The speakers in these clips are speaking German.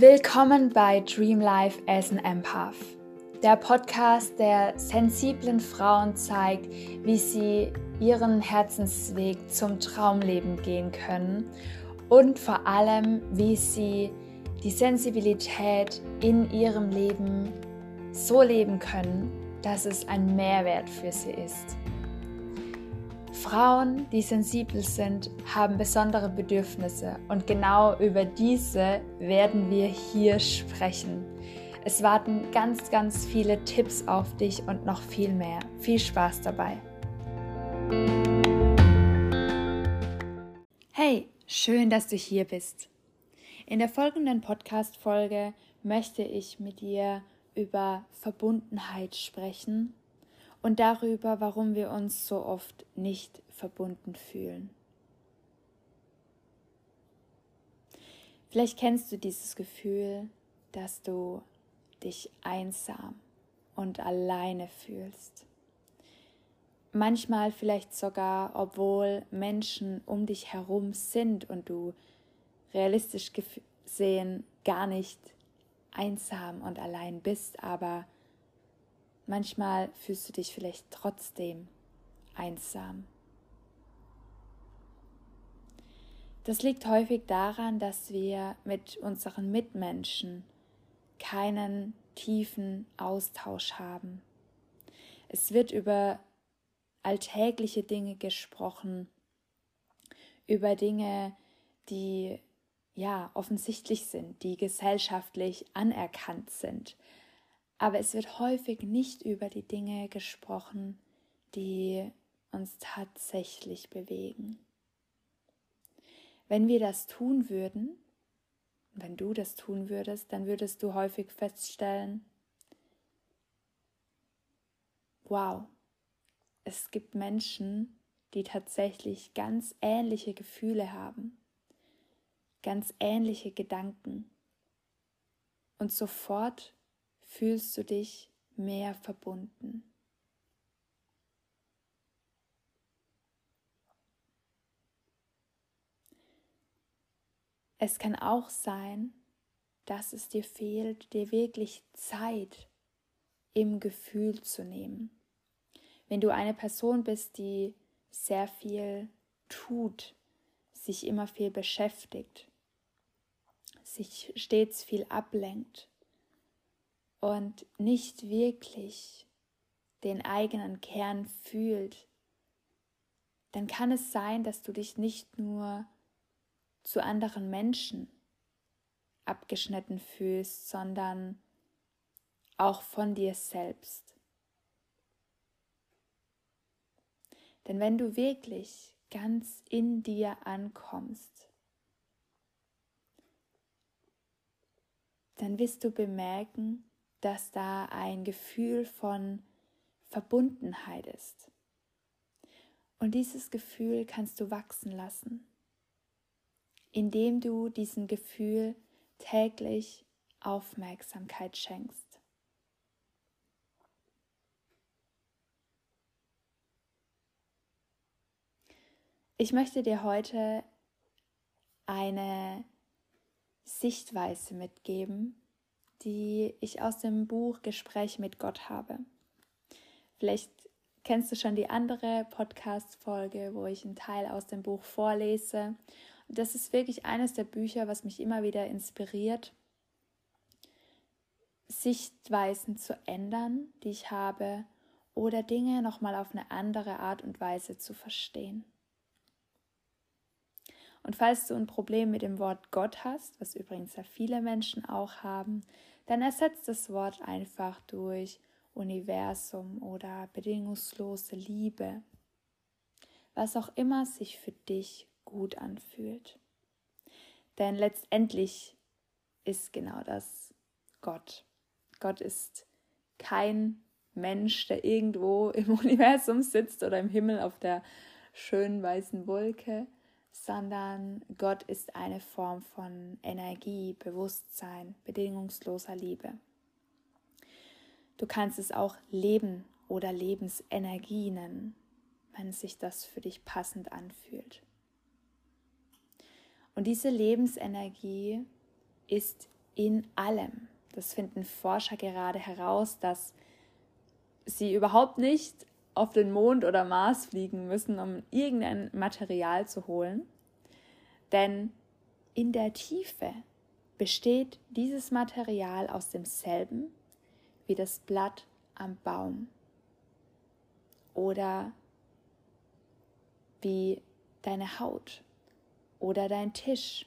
Willkommen bei Dream Life as an Empath, der Podcast, der sensiblen Frauen zeigt, wie sie ihren Herzensweg zum Traumleben gehen können und vor allem, wie sie die Sensibilität in ihrem Leben so leben können, dass es ein Mehrwert für sie ist. Frauen, die sensibel sind, haben besondere Bedürfnisse und genau über diese werden wir hier sprechen. Es warten ganz, ganz viele Tipps auf dich und noch viel mehr. Viel Spaß dabei. Hey, schön, dass du hier bist. In der folgenden Podcast-Folge möchte ich mit dir über Verbundenheit sprechen und darüber, warum wir uns so oft nicht verbunden fühlen. Vielleicht kennst du dieses Gefühl, dass du dich einsam und alleine fühlst. Manchmal vielleicht sogar, obwohl Menschen um dich herum sind und du realistisch gesehen gar nicht einsam und allein bist, aber Manchmal fühlst du dich vielleicht trotzdem einsam. Das liegt häufig daran, dass wir mit unseren Mitmenschen keinen tiefen Austausch haben. Es wird über alltägliche Dinge gesprochen, über Dinge, die ja offensichtlich sind, die gesellschaftlich anerkannt sind, aber es wird häufig nicht über die Dinge gesprochen, die uns tatsächlich bewegen. Wenn wir das tun würden, wenn du das tun würdest, dann würdest du häufig feststellen, wow, es gibt Menschen, die tatsächlich ganz ähnliche Gefühle haben, ganz ähnliche Gedanken. Und sofort fühlst du dich mehr verbunden. Es kann auch sein, dass es dir fehlt, dir wirklich Zeit im Gefühl zu nehmen. Wenn du eine Person bist, die sehr viel tut, sich immer viel beschäftigt, sich stets viel ablenkt, und nicht wirklich den eigenen Kern fühlt, dann kann es sein, dass du dich nicht nur zu anderen Menschen abgeschnitten fühlst, sondern auch von dir selbst. Denn wenn du wirklich ganz in dir ankommst, dann wirst du bemerken, dass da ein Gefühl von Verbundenheit ist. Und dieses Gefühl kannst du wachsen lassen, indem du diesem Gefühl täglich Aufmerksamkeit schenkst. Ich möchte dir heute eine Sichtweise mitgeben, die ich aus dem Buch Gespräch mit Gott habe. Vielleicht kennst du schon die andere Podcast-Folge, wo ich einen Teil aus dem Buch vorlese. Das ist wirklich eines der Bücher, was mich immer wieder inspiriert, Sichtweisen zu ändern, die ich habe, oder Dinge nochmal auf eine andere Art und Weise zu verstehen. Und falls du ein Problem mit dem Wort Gott hast, was übrigens ja viele Menschen auch haben, dann ersetzt das Wort einfach durch Universum oder bedingungslose Liebe, was auch immer sich für dich gut anfühlt. Denn letztendlich ist genau das Gott. Gott ist kein Mensch, der irgendwo im Universum sitzt oder im Himmel auf der schönen weißen Wolke, sondern Gott ist eine Form von Energie, Bewusstsein, bedingungsloser Liebe. Du kannst es auch Leben oder Lebensenergie nennen, wenn sich das für dich passend anfühlt. Und diese Lebensenergie ist in allem. Das finden Forscher gerade heraus, dass sie überhaupt nicht auf den Mond oder Mars fliegen müssen, um irgendein Material zu holen. Denn in der Tiefe besteht dieses Material aus demselben wie das Blatt am Baum oder wie deine Haut oder dein Tisch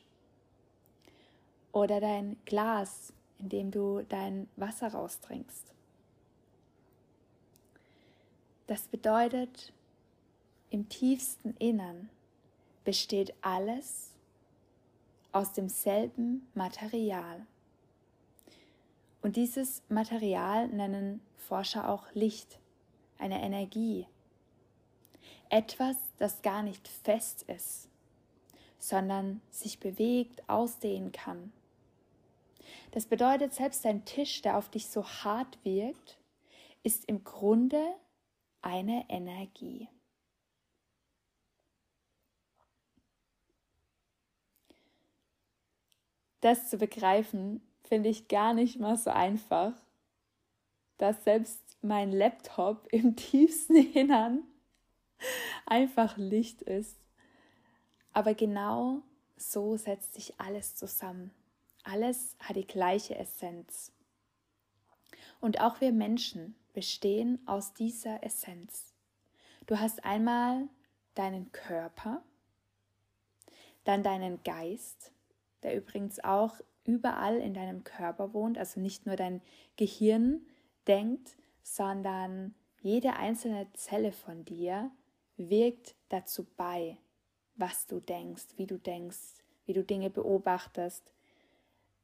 oder dein Glas, in dem du dein Wasser raustrinkst. Das bedeutet, im tiefsten Innern besteht alles aus demselben Material. Und dieses Material nennen Forscher auch Licht, eine Energie. Etwas, das gar nicht fest ist, sondern sich bewegt, ausdehnen kann. Das bedeutet, selbst ein Tisch, der auf dich so hart wirkt, ist im Grunde eine Energie. Das zu begreifen, finde ich gar nicht mal so einfach, dass selbst mein Laptop im tiefsten Innern einfach Licht ist. Aber genau so setzt sich alles zusammen. Alles hat die gleiche Essenz. Und auch wir Menschen bestehen aus dieser Essenz. Du hast einmal deinen Körper, dann deinen Geist, der übrigens auch überall in deinem Körper wohnt, also nicht nur dein Gehirn denkt, sondern jede einzelne Zelle von dir wirkt dazu bei, was du denkst, wie du denkst, wie du Dinge beobachtest.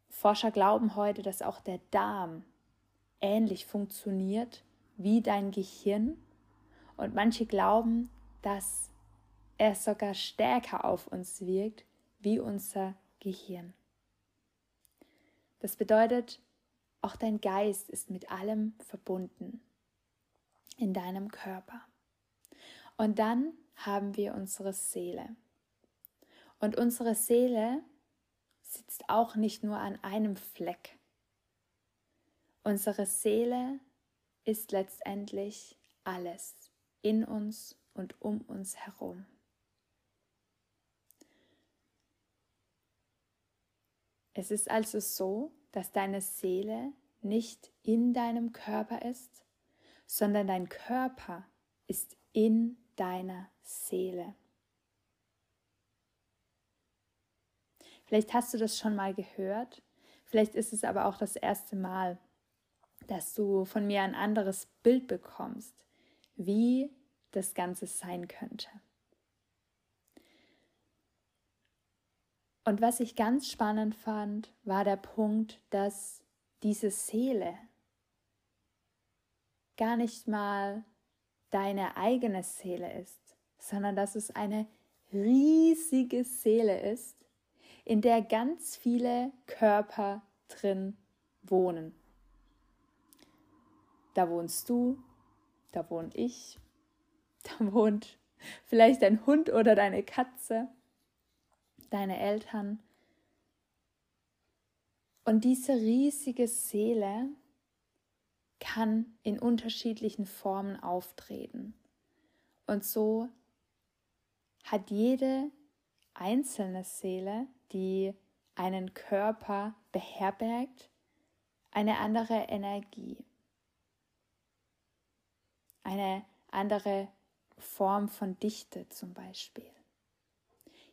Forscher glauben heute, dass auch der Darm ähnlich funktioniert wie dein Gehirn und manche glauben, dass er sogar stärker auf uns wirkt wie unser Gehirn. Das bedeutet, auch dein Geist ist mit allem verbunden in deinem Körper. Und dann haben wir unsere Seele. Und unsere Seele sitzt auch nicht nur an einem Fleck. Unsere Seele ist letztendlich alles in uns und um uns herum. Es ist also so, dass deine Seele nicht in deinem Körper ist, sondern dein Körper ist in deiner Seele. Vielleicht hast du das schon mal gehört, vielleicht ist es aber auch das erste Mal, dass du von mir ein anderes Bild bekommst, wie das Ganze sein könnte. Und was ich ganz spannend fand, war der Punkt, dass diese Seele gar nicht mal deine eigene Seele ist, sondern dass es eine riesige Seele ist, in der ganz viele Körper drin wohnen. Da wohnst du, da wohne ich, da wohnt vielleicht dein Hund oder deine Katze, deine Eltern. Und diese riesige Seele kann in unterschiedlichen Formen auftreten. Und so hat jede einzelne Seele, die einen Körper beherbergt, eine andere Energie, eine andere Form von Dichte zum Beispiel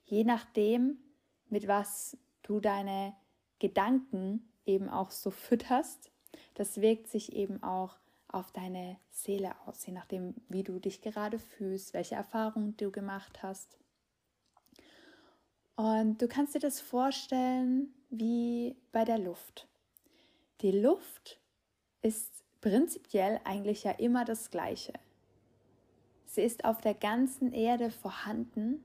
je nachdem, mit was du deine Gedanken eben auch so fütterst, das wirkt sich eben auch auf deine Seele aus, je nachdem, wie du dich gerade fühlst, welche Erfahrungen du gemacht hast. Und du kannst dir das vorstellen wie bei der Luft. Die Luft ist prinzipiell eigentlich ja immer das Gleiche. Sie ist auf der ganzen Erde vorhanden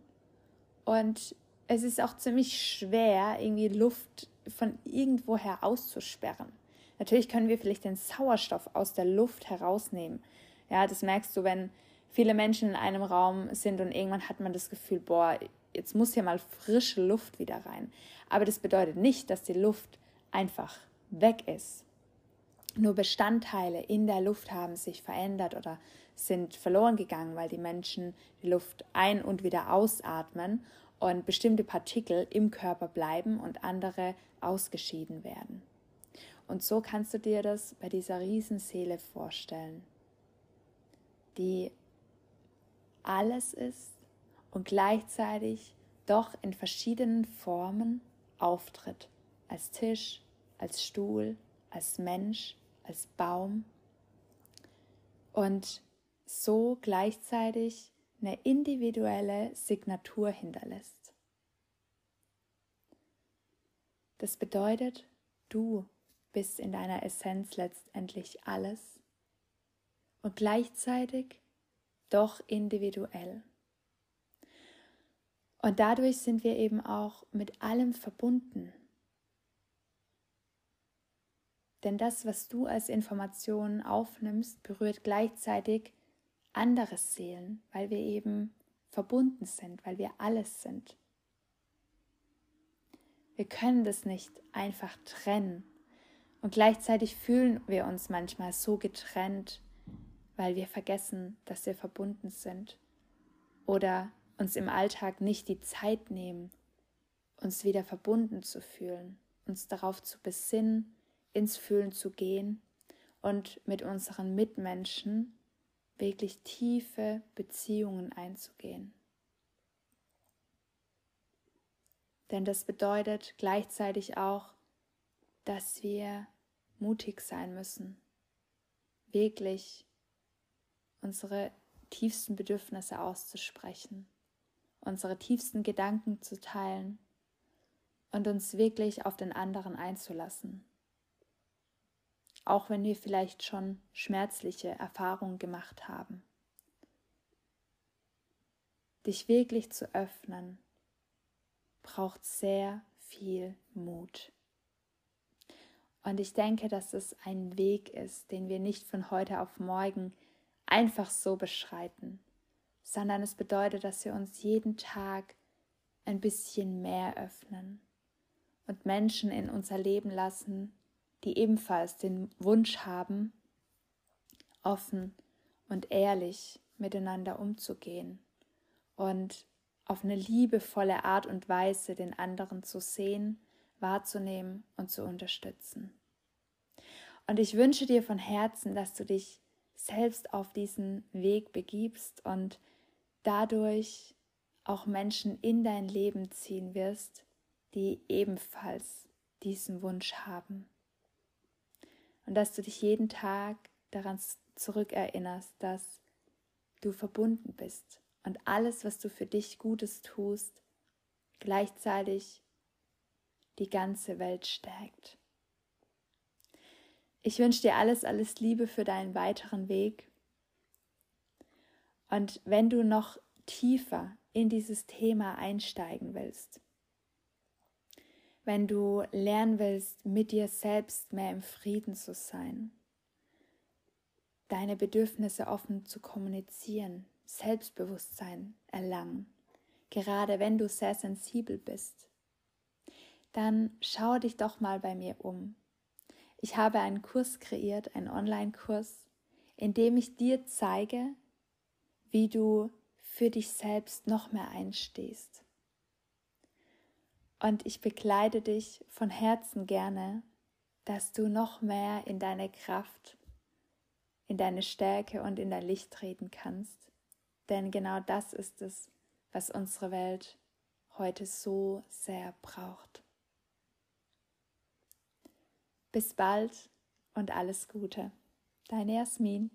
und es ist auch ziemlich schwer, irgendwie Luft von irgendwoher auszusperren. Natürlich können wir vielleicht den Sauerstoff aus der Luft herausnehmen. Ja, das merkst du, wenn viele Menschen in einem Raum sind und irgendwann hat man das Gefühl, boah, jetzt muss hier mal frische Luft wieder rein. Aber das bedeutet nicht, dass die Luft einfach weg ist. Nur Bestandteile in der Luft haben sich verändert oder sind verloren gegangen, weil die Menschen die Luft ein- und wieder ausatmen und bestimmte Partikel im Körper bleiben und andere ausgeschieden werden. Und so kannst du dir das bei dieser Riesenseele vorstellen, die alles ist und gleichzeitig doch in verschiedenen Formen auftritt. Als Tisch, als Stuhl, als Mensch, als Baum. Und so gleichzeitig eine individuelle Signatur hinterlässt. Das bedeutet, du bist in deiner Essenz letztendlich alles und gleichzeitig doch individuell. Und dadurch sind wir eben auch mit allem verbunden. Denn das, was du als Information aufnimmst, berührt gleichzeitig andere Seelen, weil wir eben verbunden sind, weil wir alles sind. Wir können das nicht einfach trennen. Und gleichzeitig fühlen wir uns manchmal so getrennt, weil wir vergessen, dass wir verbunden sind. Oder uns im Alltag nicht die Zeit nehmen, uns wieder verbunden zu fühlen, uns darauf zu besinnen, ins Fühlen zu gehen und mit unseren Mitmenschen wirklich tiefe Beziehungen einzugehen. Denn das bedeutet gleichzeitig auch, dass wir mutig sein müssen, wirklich unsere tiefsten Bedürfnisse auszusprechen, unsere tiefsten Gedanken zu teilen und uns wirklich auf den anderen einzulassen auch wenn wir vielleicht schon schmerzliche Erfahrungen gemacht haben. Dich wirklich zu öffnen, braucht sehr viel Mut. Und ich denke, dass es ein Weg ist, den wir nicht von heute auf morgen einfach so beschreiten, sondern es bedeutet, dass wir uns jeden Tag ein bisschen mehr öffnen und Menschen in unser Leben lassen, die ebenfalls den Wunsch haben, offen und ehrlich miteinander umzugehen und auf eine liebevolle Art und Weise den anderen zu sehen, wahrzunehmen und zu unterstützen. Und ich wünsche dir von Herzen, dass du dich selbst auf diesen Weg begibst und dadurch auch Menschen in dein Leben ziehen wirst, die ebenfalls diesen Wunsch haben und dass du dich jeden Tag daran zurückerinnerst, dass du verbunden bist und alles, was du für dich Gutes tust, gleichzeitig die ganze Welt stärkt. Ich wünsche dir alles, alles Liebe für deinen weiteren Weg. Und wenn du noch tiefer in dieses Thema einsteigen willst, wenn du lernen willst, mit dir selbst mehr im Frieden zu sein, deine Bedürfnisse offen zu kommunizieren, Selbstbewusstsein erlangen, gerade wenn du sehr sensibel bist, dann schau dich doch mal bei mir um. Ich habe einen Kurs kreiert, einen Online-Kurs, in dem ich dir zeige, wie du für dich selbst noch mehr einstehst und ich begleite dich von Herzen gerne, dass du noch mehr in deine Kraft, in deine Stärke und in dein Licht treten kannst. Denn genau das ist es, was unsere Welt heute so sehr braucht. Bis bald und alles Gute. Deine Jasmin.